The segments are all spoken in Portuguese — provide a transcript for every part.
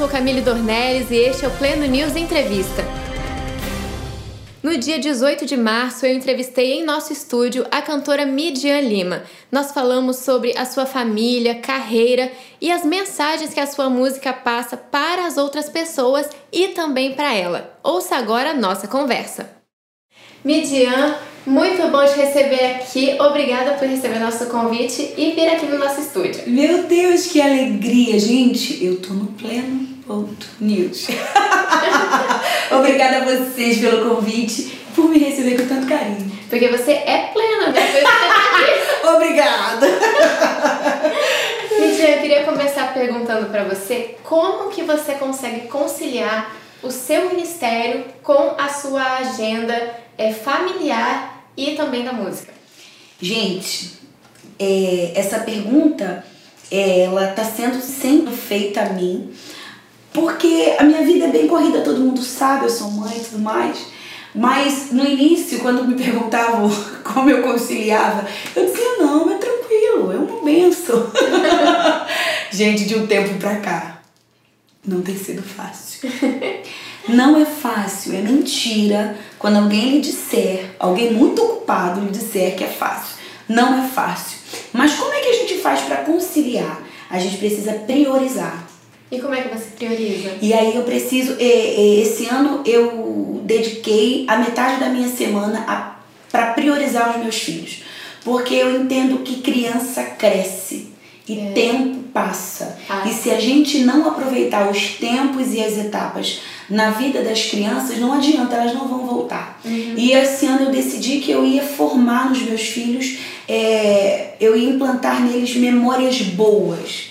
sou Camille Dornelles e este é o Pleno News Entrevista. No dia 18 de março, eu entrevistei em nosso estúdio a cantora Midian Lima. Nós falamos sobre a sua família, carreira e as mensagens que a sua música passa para as outras pessoas e também para ela. Ouça agora a nossa conversa. Midian, muito bom te receber aqui. Obrigada por receber nosso convite e vir aqui no nosso estúdio. Meu Deus, que alegria, gente! Eu tô no pleno ponto news. Obrigada a vocês pelo convite, por me receber com tanto carinho. Porque você é plena, né? Obrigada! Midian, eu queria começar perguntando para você como que você consegue conciliar o seu ministério com a sua agenda é, familiar e também da música? Gente, é, essa pergunta ela está sendo sendo feita a mim porque a minha vida é bem corrida, todo mundo sabe, eu sou mãe e tudo mais. Mas no início, quando me perguntavam como eu conciliava, eu dizia: não, é tranquilo, é uma benção. Gente, de um tempo pra cá, não tem sido fácil. Não é fácil, é mentira quando alguém lhe disser, alguém muito ocupado lhe disser que é fácil. Não é fácil. Mas como é que a gente faz para conciliar? A gente precisa priorizar. E como é que você prioriza? E aí eu preciso. Esse ano eu dediquei a metade da minha semana para priorizar os meus filhos. Porque eu entendo que criança cresce e é. tempo passa. Ah. E se a gente não aproveitar os tempos e as etapas na vida das crianças, não adianta, elas não vão voltar. Uhum. E esse ano eu decidi que eu ia formar nos meus filhos, é, eu ia implantar neles memórias boas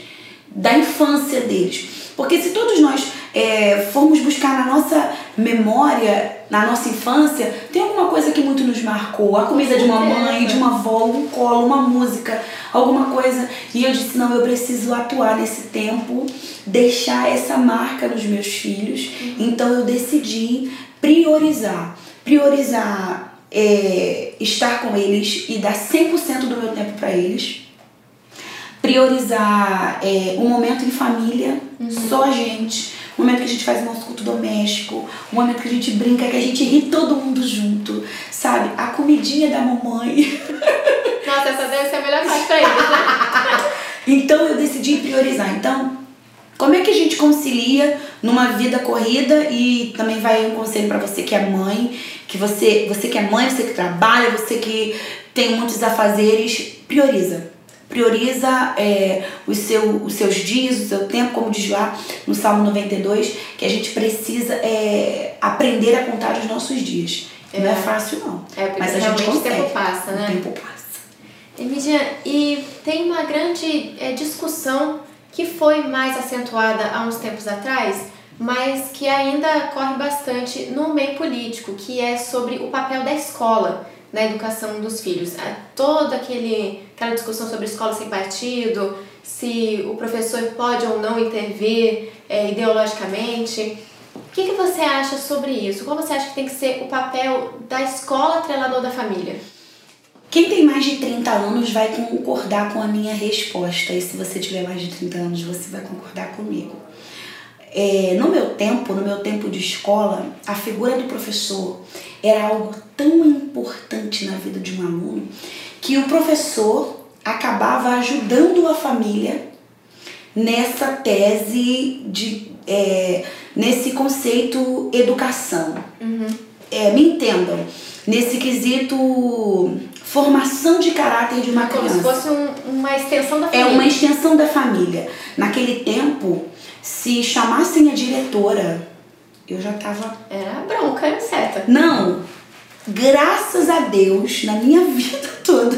da infância deles. Porque se todos nós é, formos buscar na nossa memória, na nossa infância, tem alguma coisa que muito nos marcou. A comida de uma mãe, de uma avó, um colo, uma música, alguma coisa. E eu disse, não, eu preciso atuar nesse tempo, deixar essa marca nos meus filhos. Uhum. Então eu decidi priorizar. Priorizar é, estar com eles e dar 100% do meu tempo para eles priorizar é, um momento em família, uhum. só a gente, um momento que a gente faz o nosso culto doméstico, um momento que a gente brinca, que a gente ri todo mundo junto, sabe? A comidinha da mamãe. Nossa, essa deve ser a melhor parte pra eles, né? então eu decidi priorizar. Então, como é que a gente concilia numa vida corrida e também vai um conselho para você que é mãe, que você, você que é mãe, você que trabalha, você que tem muitos afazeres, prioriza prioriza é, os, seu, os seus dias, o seu tempo, como diz lá no Salmo 92, que a gente precisa é, aprender a contar os nossos dias. É. Não é fácil, não. É, Mas a gente consegue. o tempo passa, né? O tempo passa. E tem uma grande é, discussão que foi mais acentuada há uns tempos atrás, mas que ainda corre bastante no meio político, que é sobre o papel da escola na educação dos filhos. É toda aquele, aquela discussão sobre escola sem partido, se o professor pode ou não intervir é, ideologicamente. O que, que você acha sobre isso? Qual você acha que tem que ser o papel da escola trelador da família? Quem tem mais de 30 anos vai concordar com a minha resposta. E se você tiver mais de 30 anos, você vai concordar comigo. É, no meu tempo, no meu tempo de escola, a figura do professor era algo tão importante na vida de um aluno que o professor acabava ajudando a família nessa tese de é, nesse conceito educação. Uhum. É, me entendam, nesse quesito formação de caráter de uma Como criança. Como se fosse um, uma extensão da família. É uma extensão da família. Naquele tempo, se chamassem a diretora, eu já tava. Era bronca, era certa. Não! Graças a Deus, na minha vida toda,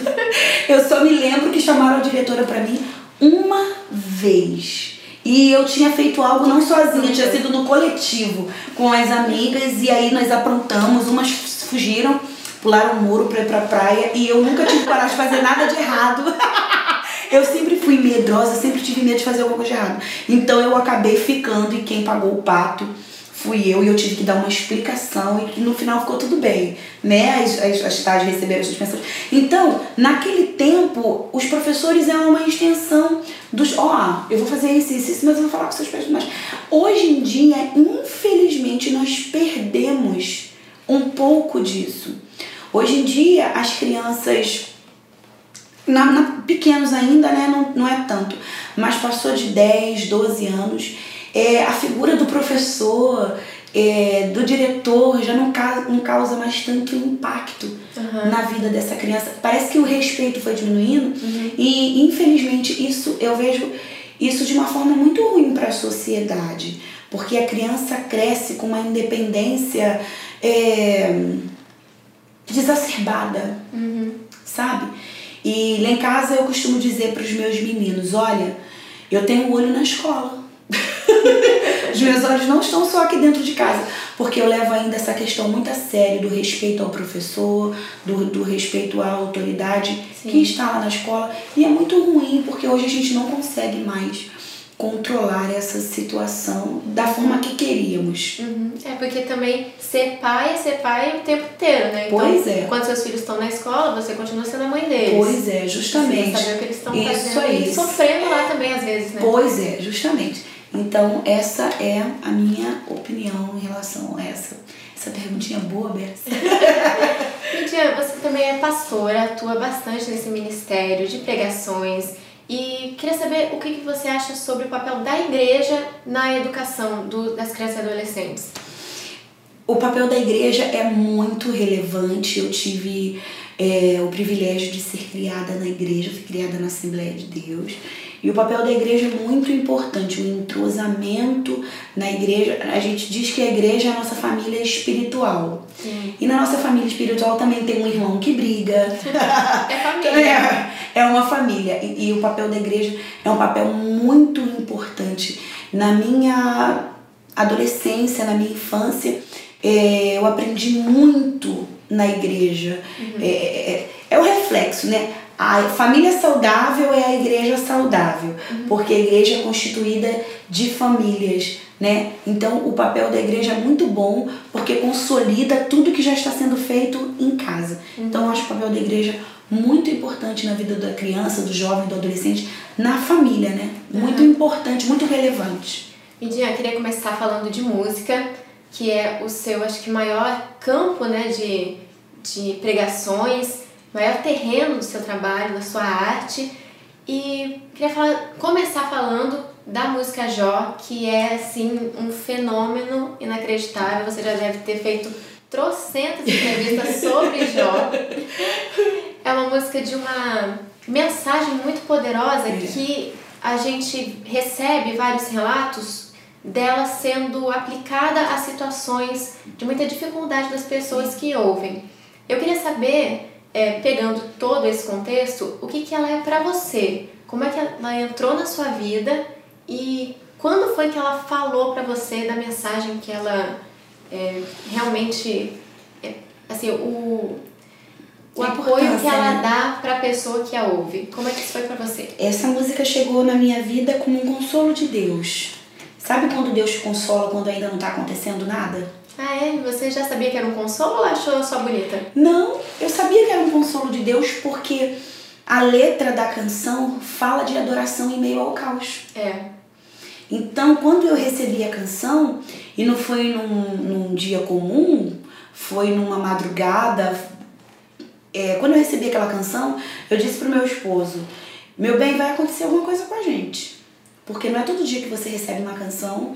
eu só me lembro que chamaram a diretora para mim uma vez. E eu tinha feito algo não sozinha, tinha sido no coletivo com as amigas e aí nós aprontamos, umas fugiram, pularam o muro pra ir pra praia e eu nunca tive coragem de fazer nada de errado. Eu sempre fui medrosa, sempre tive medo de fazer alguma coisa de errado. Então eu acabei ficando e quem pagou o pato fui eu e eu tive que dar uma explicação e no final ficou tudo bem, né? As, as, as tais receberam as suspensões. Então, naquele tempo, os professores eram uma extensão dos. ó, eu vou fazer isso, isso, isso, mas eu vou falar com seus pais. Mas hoje em dia, infelizmente, nós perdemos um pouco disso. Hoje em dia, as crianças, na, na, pequenos ainda, né, não, não é tanto, mas passou de 10, 12 anos, é, a figura do professor, é, do diretor já não causa, não causa mais tanto impacto uhum. na vida dessa criança. Parece que o respeito foi diminuindo uhum. e infelizmente isso eu vejo isso de uma forma muito ruim para a sociedade, porque a criança cresce com uma independência é, desacerbada, uhum. sabe? E lá em casa eu costumo dizer para os meus meninos, olha, eu tenho um olho na escola. Os meus olhos não estão só aqui dentro de casa, porque eu levo ainda essa questão muito a sério do respeito ao professor, do, do respeito à autoridade Sim. que está lá na escola. E é muito ruim, porque hoje a gente não consegue mais controlar essa situação da forma que queríamos. Uhum. É porque também ser pai é ser pai o tempo inteiro, né? Então, pois é. Quando seus filhos estão na escola, você continua sendo a mãe deles. Pois é, justamente. Você saber o que eles estão fazendo aí. e sofrendo lá também às vezes, né? Pois é, justamente. Então, essa é a minha opinião em relação a essa, essa perguntinha boa, Bessa. Lídia, você também é pastora, atua bastante nesse ministério de pregações. E queria saber o que, que você acha sobre o papel da igreja na educação do, das crianças e adolescentes. O papel da igreja é muito relevante. Eu tive é, o privilégio de ser criada na igreja, fui criada na Assembleia de Deus. E o papel da igreja é muito importante, o entrosamento na igreja. A gente diz que a igreja é a nossa família espiritual. Sim. E na nossa família espiritual também tem um irmão que briga. É família. É, é uma família. E, e o papel da igreja é um papel muito importante. Na minha adolescência, na minha infância, é, eu aprendi muito na igreja. Uhum. É, é, é, o reflexo, né? A família saudável é a igreja saudável, uhum. porque a igreja é constituída de famílias, né? Então o papel da igreja é muito bom porque consolida tudo que já está sendo feito em casa. Uhum. Então eu acho o papel da igreja muito importante na vida da criança, do jovem, do adolescente, na família, né? Muito importante, muito relevante. E Dia, queria começar falando de música, que é o seu, acho que maior campo, né, de, de pregações maior terreno do seu trabalho, da sua arte. E queria falar, começar falando da música Jó, que é assim um fenômeno inacreditável. Você já deve ter feito trocentas entrevistas sobre Jó. É uma música de uma mensagem muito poderosa é. que a gente recebe vários relatos dela sendo aplicada a situações de muita dificuldade das pessoas que ouvem. Eu queria saber é, pegando todo esse contexto, o que, que ela é para você? Como é que ela entrou na sua vida e quando foi que ela falou para você da mensagem que ela é, realmente, é, assim, o, apoio que ela né? dá para a pessoa que a ouve? Como é que isso foi para você? Essa música chegou na minha vida como um consolo de Deus. Sabe quando Deus te consola quando ainda não está acontecendo nada? Ah, é? Você já sabia que era um consolo ou achou só bonita? Não, eu sabia que era um consolo de Deus porque a letra da canção fala de adoração em meio ao caos. É. Então, quando eu recebi a canção, e não foi num, num dia comum, foi numa madrugada. É, quando eu recebi aquela canção, eu disse pro meu esposo: Meu bem, vai acontecer alguma coisa com a gente. Porque não é todo dia que você recebe uma canção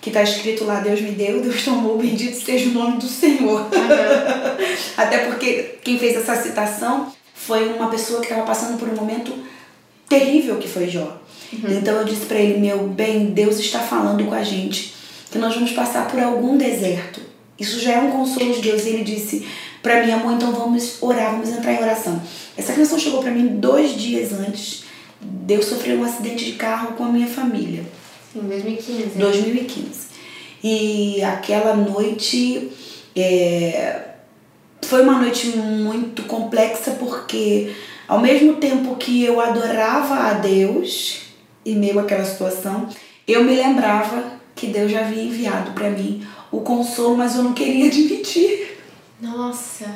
que está escrito lá, Deus me deu, Deus tomou, bendito seja o nome do Senhor. Uhum. Até porque quem fez essa citação foi uma pessoa que estava passando por um momento terrível que foi Jó. Uhum. Então eu disse para ele, meu bem, Deus está falando com a gente que nós vamos passar por algum deserto. Isso já é um consolo de Deus. E ele disse para mim, amor, então vamos orar, vamos entrar em oração. Essa canção chegou para mim dois dias antes de eu sofrer um acidente de carro com a minha família. Em 2015. 2015. E aquela noite é, foi uma noite muito complexa porque ao mesmo tempo que eu adorava a Deus em meio àquela situação, eu me lembrava que Deus já havia enviado para mim o consolo, mas eu não queria admitir. Nossa.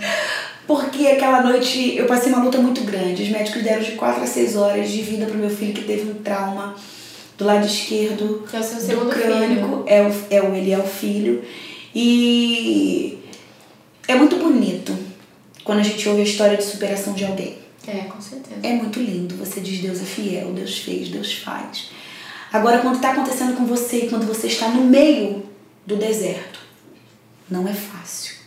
Porque aquela noite eu passei uma luta muito grande. Os médicos deram de 4 a 6 horas de vida pro meu filho que teve um trauma do lado esquerdo Que é o seu do segundo crânio. filho. É o, é o, ele é o filho. E é muito bonito quando a gente ouve a história de superação de alguém. É, com certeza. É muito lindo. Você diz Deus é fiel, Deus fez, Deus faz. Agora, quando está acontecendo com você e quando você está no meio do deserto, não é fácil.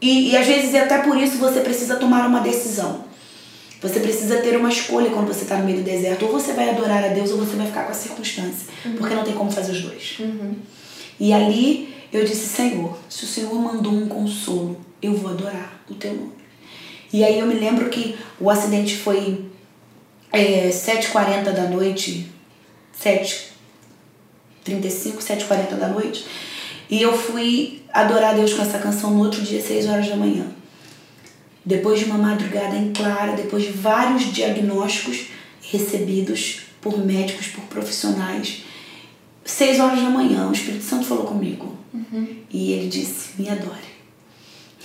E, e às vezes até por isso você precisa tomar uma decisão. Você precisa ter uma escolha quando você está no meio do deserto. Ou você vai adorar a Deus ou você vai ficar com a circunstância. Porque não tem como fazer os dois. E ali eu disse, Senhor, se o Senhor mandou um consolo, eu vou adorar o teu nome. E aí eu me lembro que o acidente foi é, 7h40 da noite, 7h35, 7h40 da noite. E eu fui adorar a Deus com essa canção no outro dia, 6 horas da manhã. Depois de uma madrugada em clara, depois de vários diagnósticos recebidos por médicos, por profissionais, 6 horas da manhã, o Espírito Santo falou comigo. E ele disse: Me adore.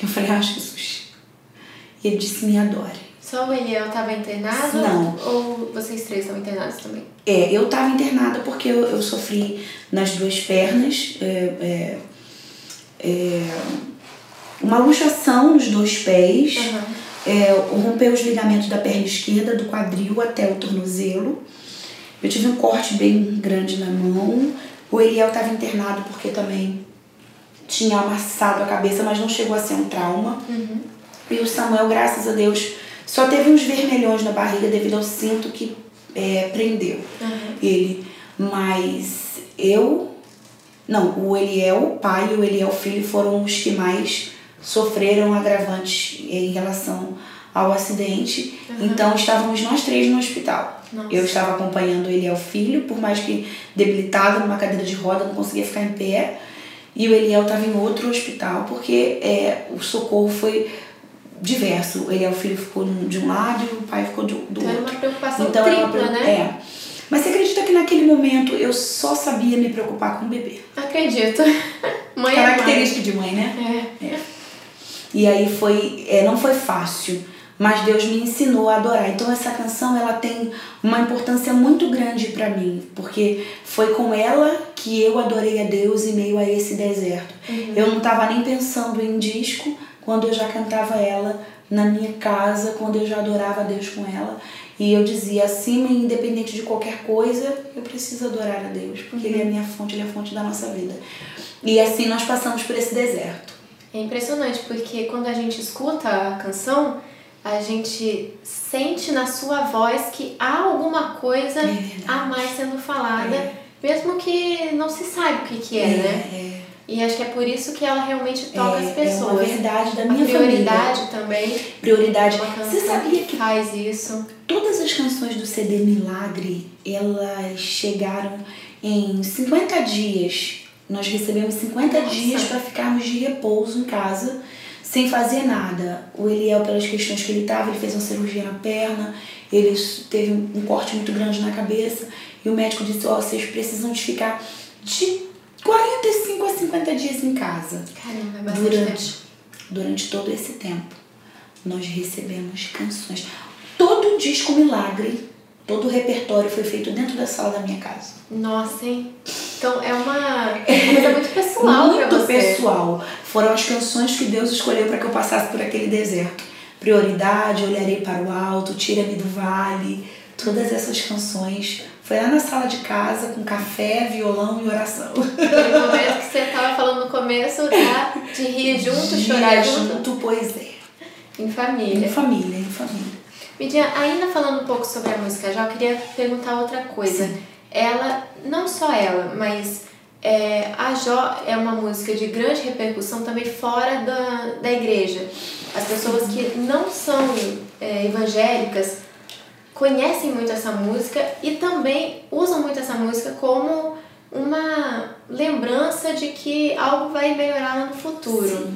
Eu falei: Ah, Jesus. E ele disse: Me adore. Só o Eliel estava internado? Não. Ou vocês três estão internados também? É, eu estava internada porque eu, eu sofri nas duas pernas é, é, é, uma luxação nos dois pés, Aham. é, rompeu os ligamentos da perna esquerda, do quadril até o tornozelo. Eu tive um corte bem grande na mão. O Eliel estava internado porque também tinha amassado a cabeça, mas não chegou a ser um trauma. E o Samuel, graças a Deus, só teve uns vermelhões na barriga devido ao cinto que é, prendeu ele. Mas eu. Não, o Eliel, o pai e o Eliel, filho, foram os que mais sofreram agravantes em relação ao acidente. Então estávamos nós três no hospital. Nossa. Eu estava acompanhando o Eliel, filho, por mais que debilitado numa cadeira de roda, não conseguia ficar em pé. E o Eliel estava em outro hospital, porque é, o socorro foi diverso. O Eliel, filho, ficou de um lado e o pai ficou do, do Então era outro. uma preocupação Então era tripla, uma, né? É. Mas você acredita que naquele momento eu só sabia me preocupar com o bebê? Acredito. Mãe é mãe. Característica de mãe, né? É. E aí foi, é, não foi fácil, mas Deus me ensinou a adorar. Então essa canção ela tem uma importância muito grande para mim, porque foi com ela que eu adorei a Deus em meio a esse deserto. Eu não estava nem pensando em disco quando eu já cantava ela na minha casa, quando eu já adorava a Deus com ela. E eu dizia, acima e independente de qualquer coisa, eu preciso adorar a Deus, porque Ele é a minha fonte, Ele é a fonte da nossa vida. E assim nós passamos por esse deserto. É impressionante, porque quando a gente escuta a canção, a gente sente na sua voz que há alguma coisa verdade. a mais sendo falada, É. mesmo que não se saiba o que, que é, né? é. E acho que é por isso que ela realmente toca É, as pessoas. É uma verdade da A minha prioridade também. família. Prioridade. Uma canção Você sabia que faz isso? todas as canções do CD Milagre, elas chegaram em 50 dias. Nós recebemos 50 Nossa. dias para ficarmos de repouso em casa, sem fazer nada. O Eliel, pelas questões que ele estava, ele fez uma cirurgia na perna, ele teve um corte muito grande na cabeça, e o médico disse, ó, vocês precisam de ficar de 45 a 50 dias em casa. Caramba, é bastante Durante, durante todo esse tempo, nós recebemos canções. Todo o disco Milagre, todo o repertório foi feito dentro da sala da minha casa. Nossa, hein? Então é uma coisa muito pessoal Muito pessoal. Foram as canções que Deus escolheu para que eu passasse por aquele deserto. Prioridade, Olharei para o Alto, Tira-me do Vale. Todas essas canções. Foi lá na sala de casa com café, violão e oração. Aquele momento que você tava falando no começo, tá? De rir junto, chorar Dia junto. pois é. Em Em família. família, em família. Midian, ainda falando um pouco sobre a música já, eu queria perguntar outra coisa. Ela, não só ela, mas é, a Jó é uma música de grande repercussão também fora da, da igreja. As pessoas que não são é, evangélicas conhecem muito essa música e também usam muito essa música como uma lembrança de que algo vai melhorar no futuro.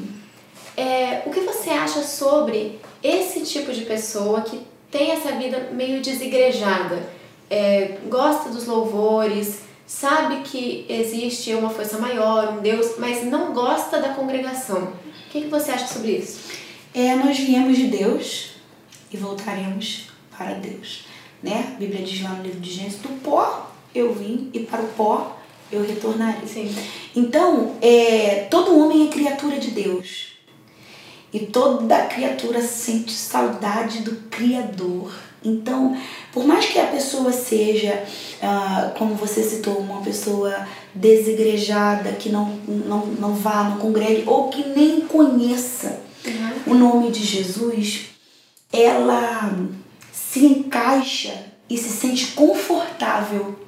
É, o que você acha sobre esse tipo de pessoa que tem essa vida meio desigrejada? É, gosta dos louvores, sabe que existe uma força maior, um Deus, mas não gosta da congregação. O que, que você acha sobre isso? é nós viemos de Deus e voltaremos para Deus. Né? A Bíblia diz lá no livro de Gênesis, do pó eu vim e para o pó eu retornarei. Sim. Então, é, todo homem é criatura de Deus. E toda criatura sente saudade do Criador. Então, por mais que a pessoa seja, ah, como você citou, uma pessoa desigrejada, que não, não, não vá, não congregue, ou que nem conheça Uhum. o nome de Jesus, ela se encaixa e se sente confortável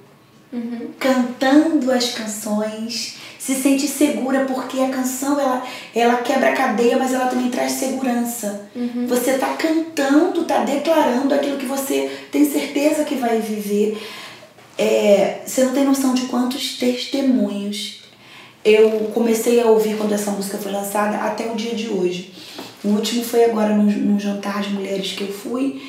Uhum. cantando as canções, se sente segura porque a canção ela, ela quebra a cadeia, mas ela também traz segurança. Uhum. Você está cantando, está declarando aquilo que você tem certeza que vai viver. É, você não tem noção de quantos testemunhos eu comecei a ouvir quando essa música foi lançada até o dia de hoje. O último foi agora num, num jantar de mulheres que eu fui.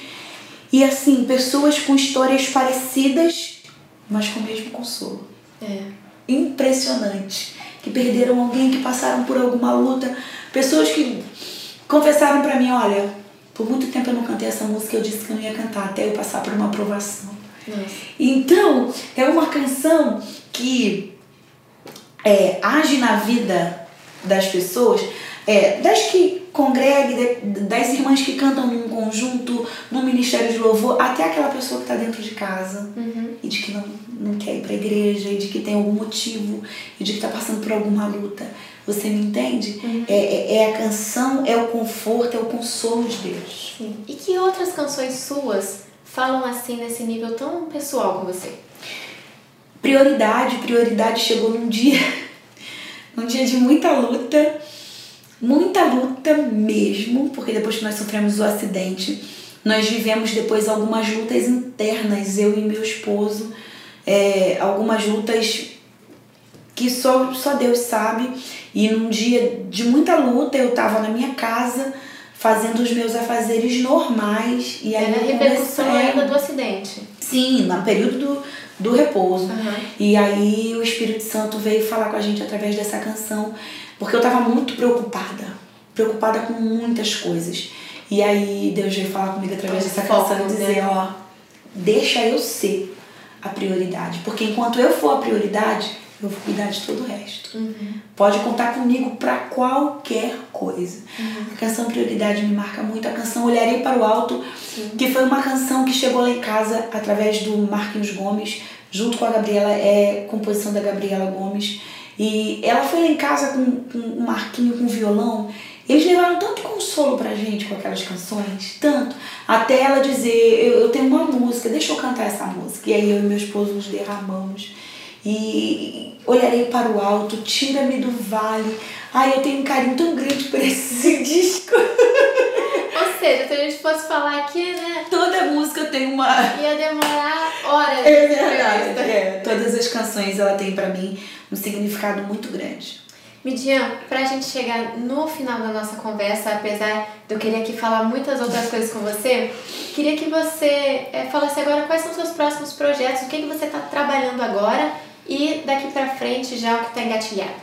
E assim, pessoas com histórias parecidas, mas com o mesmo consolo É. impressionante. Que perderam alguém, que passaram por alguma luta. Pessoas que confessaram pra mim, olha, por muito tempo eu não cantei essa música, eu disse que eu não ia cantar até eu passar por uma aprovação. Nossa. Então, é uma canção que é, age na vida das pessoas, é, das que congreguem, de- das irmãs que cantam num conjunto, no ministério de louvor, até aquela pessoa que está dentro de casa Uhum. e de que não, não quer ir para a igreja e de que tem algum motivo e de que está passando por alguma luta. Você me entende? É, é, é a canção, é o conforto, é o consolo de Deus. Sim. E que outras canções suas falam assim nesse nível tão pessoal com você? Prioridade, prioridade chegou num dia, num dia de muita luta, muita luta mesmo, porque depois que nós sofremos o acidente, nós vivemos depois algumas lutas internas, eu e meu esposo, é, algumas lutas que só, só Deus sabe. E num dia de muita luta, eu estava na minha casa fazendo os meus afazeres normais e aí Era a repercussão ainda do acidente. Sim, no período do, do repouso. Aham. E aí o Espírito Santo veio falar com a gente através dessa canção, porque eu tava muito preocupada, preocupada com muitas coisas. E aí Deus veio falar comigo através dessa canção e dizer, né? ó, deixa eu ser a prioridade, porque enquanto eu for a prioridade, eu vou cuidar de todo o resto. Uhum. Pode contar comigo para qualquer coisa. A canção Prioridade me marca muito. A canção Olharei para o Alto, que foi uma canção que chegou lá em casa através do Marquinhos Gomes, junto com a Gabriela, é composição da Gabriela Gomes. E ela foi lá em casa com, com o Marquinho com violão. Eles levaram tanto consolo pra gente com aquelas canções, tanto, até ela dizer, eu, eu tenho uma música, deixa eu cantar essa música. E aí eu e meu esposo nos derramamos e olharei para o alto, tira-me do vale. Ai, eu tenho um carinho tão grande por esse disco. Ou seja, se a gente fosse falar aqui, né, Toda música tem uma. ia demorar horas. É de verdade. É. Todas as canções ela tem para mim um significado muito grande. Midian, pra gente chegar no final da nossa conversa, apesar de eu querer aqui falar muitas outras coisas com você, queria que você eh, falasse agora quais são os seus próximos projetos, o que, que você está trabalhando agora e daqui pra frente já o que está engatilhado.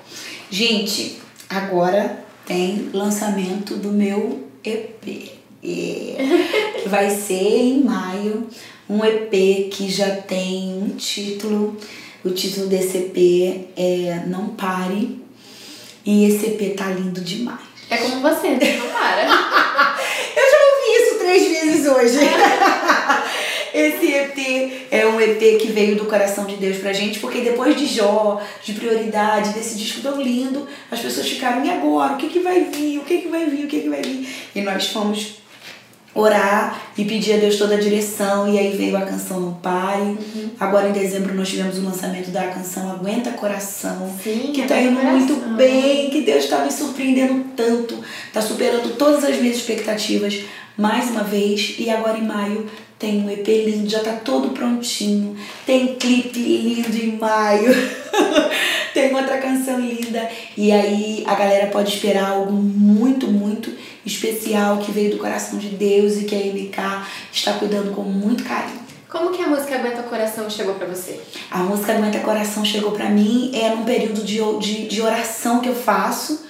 Gente, agora tem lançamento do meu EP. É, que vai ser em maio. Um EP que já tem um título. O título desse EP é Não Pare. E esse EP tá lindo demais. É como você, não para. Eu já ouvi isso três vezes hoje. Esse EP é um EP que veio do coração de Deus pra gente, porque depois de Jó, de prioridade, desse disco tão lindo, as pessoas ficaram, e agora? O que, que vai vir? O que, que vai vir? O que, que vai vir? E nós fomos orar e pedir a Deus toda a direção, e aí veio a canção Não Pare. Agora em dezembro nós tivemos o lançamento da canção Aguenta Coração, Sim, que tá Aguenta indo muito Coração. bem, que Deus tá me surpreendendo tanto, tá superando todas as minhas expectativas mais uma vez, e agora em maio tem um EP lindo, já tá todo prontinho, tem clipe lindo em maio, tem outra canção linda, e aí a galera pode esperar algo muito, muito especial que veio do coração de Deus e que a MK está cuidando com muito carinho. Como que a música Aguenta Coração chegou pra você? A música Aguenta Coração chegou pra mim é num período de, de, de oração que eu faço.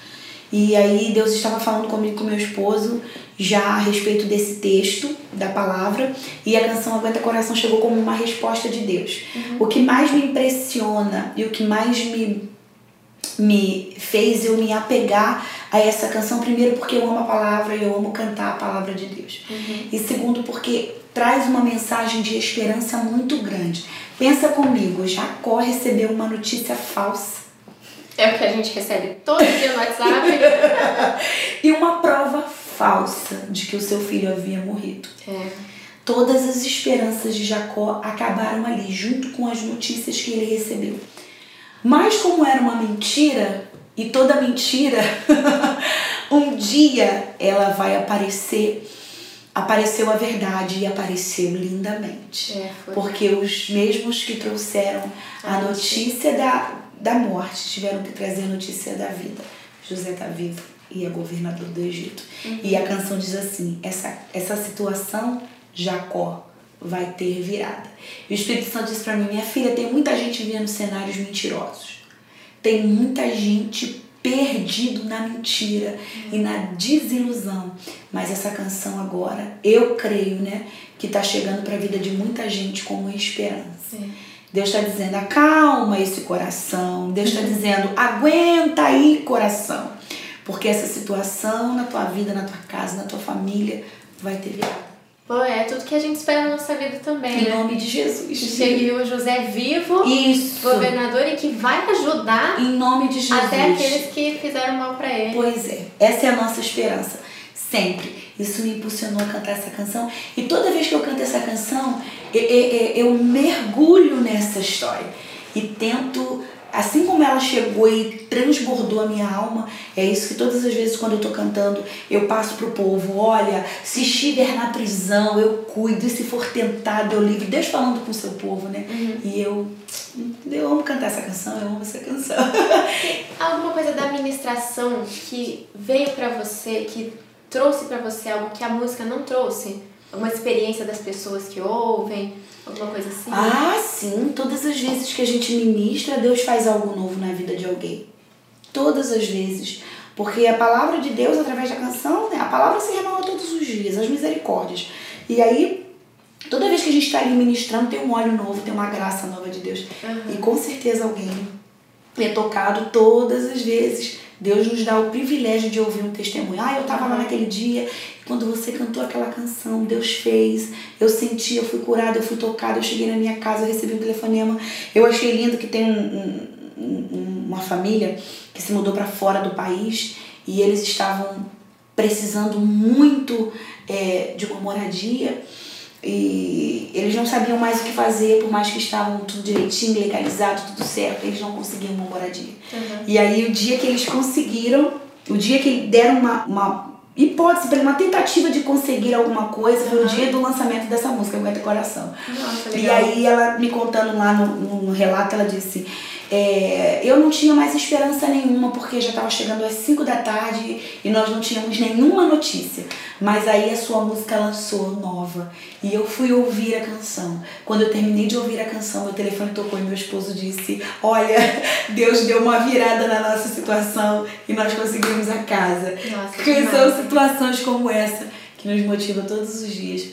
E aí Deus estava falando comigo com meu esposo já a respeito desse texto da palavra e a canção Aguenta Coração chegou como uma resposta de Deus. Uhum. O que mais me impressiona e o que mais me me fez eu me apegar a essa canção primeiro porque eu amo a palavra e eu amo cantar a palavra de Deus. Uhum. E segundo porque traz uma mensagem de esperança muito grande. Pensa comigo, Jacó recebeu uma notícia falsa. É o que a gente recebe todo dia no WhatsApp. e uma prova falsa de que o seu filho havia morrido. É. Todas as esperanças de Jacó acabaram ali, junto com as notícias que ele recebeu. Mas, como era uma mentira, e toda mentira, um dia ela vai aparecer. Apareceu a verdade e apareceu lindamente. É, porque os mesmos que trouxeram a, a notícia da, da morte tiveram que trazer a notícia da vida. José está vivo e é governador do Egito. Uhum. E a canção diz assim: essa, essa situação, Jacó vai ter virada. E o Espírito Santo disse para mim: minha filha, tem muita gente vendo cenários mentirosos. Tem muita gente perdido na mentira e na desilusão. Mas essa canção agora, eu creio, né, que está chegando para a vida de muita gente como esperança. Sim. Deus está dizendo, acalma esse coração. Deus está uhum. dizendo, aguenta aí, coração. Porque essa situação na tua vida, na tua casa, na tua família vai ter virada. Pô, é tudo que a gente espera na nossa vida também. Em né? nome de Jesus. Chegue o José vivo, Isso. governador, e que vai ajudar em nome de Jesus. até aqueles que fizeram mal para ele. Pois é, essa é a nossa esperança. Sempre. Isso me impulsionou a cantar essa canção. E toda vez que eu canto essa canção, eu, eu, eu mergulho nessa história e tento assim como ela chegou e transbordou a minha alma, é isso que todas as vezes quando eu tô cantando, eu passo pro povo, olha, se estiver na prisão, eu cuido, e se for tentado, eu livre. Deus falando com o seu povo, né? Uhum. E eu, eu amo cantar essa canção, eu amo essa canção. Alguma coisa da ministração que veio para você, que trouxe para você algo que a música não trouxe? Uma experiência das pessoas que ouvem? Alguma coisa assim? Ah, sim. Todas as vezes que a gente ministra, Deus faz algo novo na vida de alguém. Todas as vezes. Porque a palavra de Deus, através da canção, né? a palavra se renova todos os dias, as misericórdias. E aí, toda vez que a gente está ali ministrando, tem um óleo novo, tem uma graça nova de Deus. Uhum. E com certeza alguém é tocado todas as vezes. Deus nos dá o privilégio de ouvir um testemunho. Ah, eu estava lá naquele dia, quando você cantou aquela canção, Deus fez, eu senti, eu fui curada, eu fui tocada, eu cheguei na minha casa, eu recebi um telefonema. Eu achei lindo que tem um, um, uma família que se mudou para fora do país e eles estavam precisando muito é, de uma moradia e eles não sabiam mais o que fazer, por mais que estavam tudo direitinho, legalizado, tudo certo, eles não conseguiam uma moradia. Uhum. E aí o dia que eles conseguiram, o dia que deram uma, uma hipótese para uma tentativa de conseguir alguma coisa, foi uhum. o dia do lançamento dessa música, Aguenta Coração. Nossa, e aí ela me contando lá no, no relato, ela disse é, eu não tinha mais esperança nenhuma porque já estava chegando às 5 da tarde e nós não tínhamos nenhuma notícia. Mas aí a sua música lançou nova e eu fui ouvir a canção. Quando eu terminei de ouvir a canção, meu telefone tocou e meu esposo disse: Olha, Deus deu uma virada na nossa situação e nós conseguimos a casa. Nossa, que são situações como essa que nos motivam todos os dias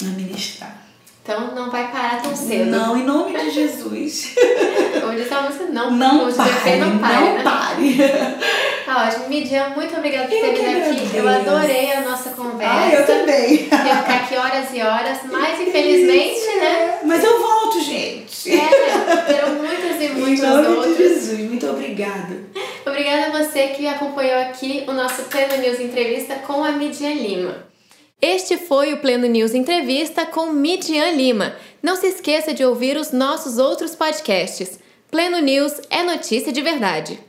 a ministrar. Então não vai parar tão cedo. Não, em nome de Jesus. Como disse a música, não, não pare, não pare. Não né? pare. Tá ótimo. Midian, muito obrigada por ter vindo aqui. Eu adorei a nossa conversa. Ah, eu também. Ia ficar aqui horas e horas, mas infelizmente, Isso, né? Mas eu volto, gente. É, terão muitas e muitas em nome outras. de Jesus, muito obrigada. Obrigada a você que acompanhou aqui o nosso Pleno News Entrevista com a Midian Lima. Este foi o Pleno News Entrevista com Midian Lima. Não se esqueça de ouvir os nossos outros podcasts. Pleno News é notícia de verdade.